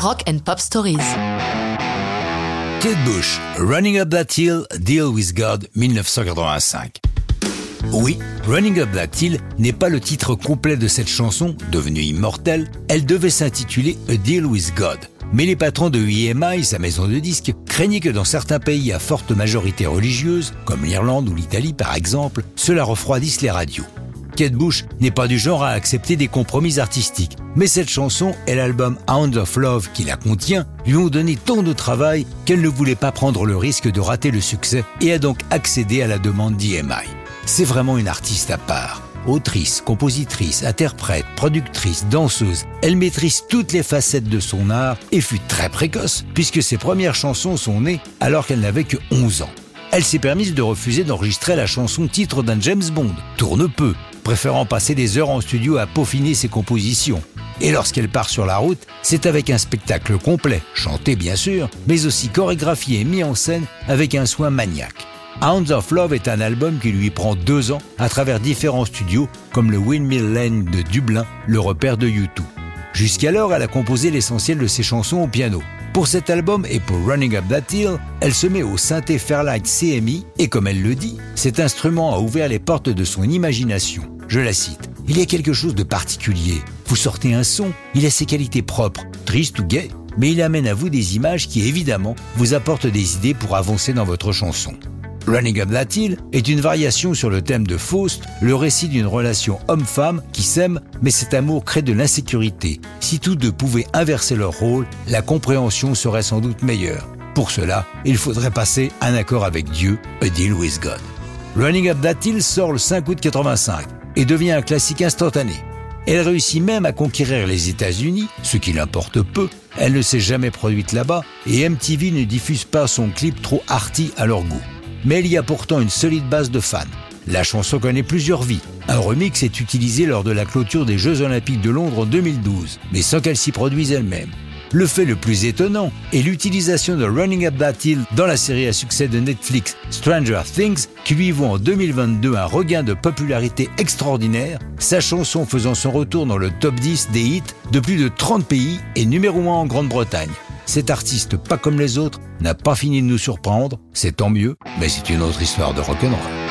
Rock and Pop Stories. Kate Bush, Running Up That Hill, Deal with God, 1985. Oui, Running Up That Hill n'est pas le titre complet de cette chanson, devenue immortelle. Elle devait s'intituler A Deal with God. Mais les patrons de EMI, sa maison de disques, craignaient que dans certains pays à forte majorité religieuse, comme l'Irlande ou l'Italie par exemple, cela refroidisse les radios. Kate Bush n'est pas du genre à accepter des compromis artistiques, mais cette chanson et l'album Hound of Love qui la contient lui ont donné tant de travail qu'elle ne voulait pas prendre le risque de rater le succès et a donc accédé à la demande d'EMI. C'est vraiment une artiste à part. Autrice, compositrice, interprète, productrice, danseuse, elle maîtrise toutes les facettes de son art et fut très précoce puisque ses premières chansons sont nées alors qu'elle n'avait que 11 ans. Elle s'est permise de refuser d'enregistrer la chanson titre d'un James Bond, tourne peu, préférant passer des heures en studio à peaufiner ses compositions. Et lorsqu'elle part sur la route, c'est avec un spectacle complet, chanté bien sûr, mais aussi chorégraphié et mis en scène avec un soin maniaque. Hounds of Love est un album qui lui prend deux ans à travers différents studios comme le Windmill Lane de Dublin, le repère de U2. Jusqu'alors, elle a composé l'essentiel de ses chansons au piano. Pour cet album et pour Running Up That Hill, elle se met au synthé Fairlight CMI et comme elle le dit, cet instrument a ouvert les portes de son imagination. Je la cite. Il y a quelque chose de particulier. Vous sortez un son, il a ses qualités propres, triste ou gai, mais il amène à vous des images qui évidemment vous apportent des idées pour avancer dans votre chanson. Running Up That Hill est une variation sur le thème de Faust, le récit d'une relation homme-femme qui s'aime, mais cet amour crée de l'insécurité. Si tous deux pouvaient inverser leur rôle, la compréhension serait sans doute meilleure. Pour cela, il faudrait passer un accord avec Dieu, a deal with God. Running Up That sort le 5 août 85 et devient un classique instantané. Elle réussit même à conquérir les États-Unis, ce qui l'importe peu. Elle ne s'est jamais produite là-bas et MTV ne diffuse pas son clip trop arty à leur goût mais il y a pourtant une solide base de fans. La chanson connaît plusieurs vies. Un remix est utilisé lors de la clôture des Jeux Olympiques de Londres en 2012, mais sans qu'elle s'y produise elle-même. Le fait le plus étonnant est l'utilisation de Running Up That Hill dans la série à succès de Netflix Stranger Things, qui lui vaut en 2022 un regain de popularité extraordinaire, sa chanson faisant son retour dans le top 10 des hits de plus de 30 pays et numéro 1 en Grande-Bretagne. Cet artiste, pas comme les autres, n'a pas fini de nous surprendre, c'est tant mieux, mais c'est une autre histoire de rock'n'roll.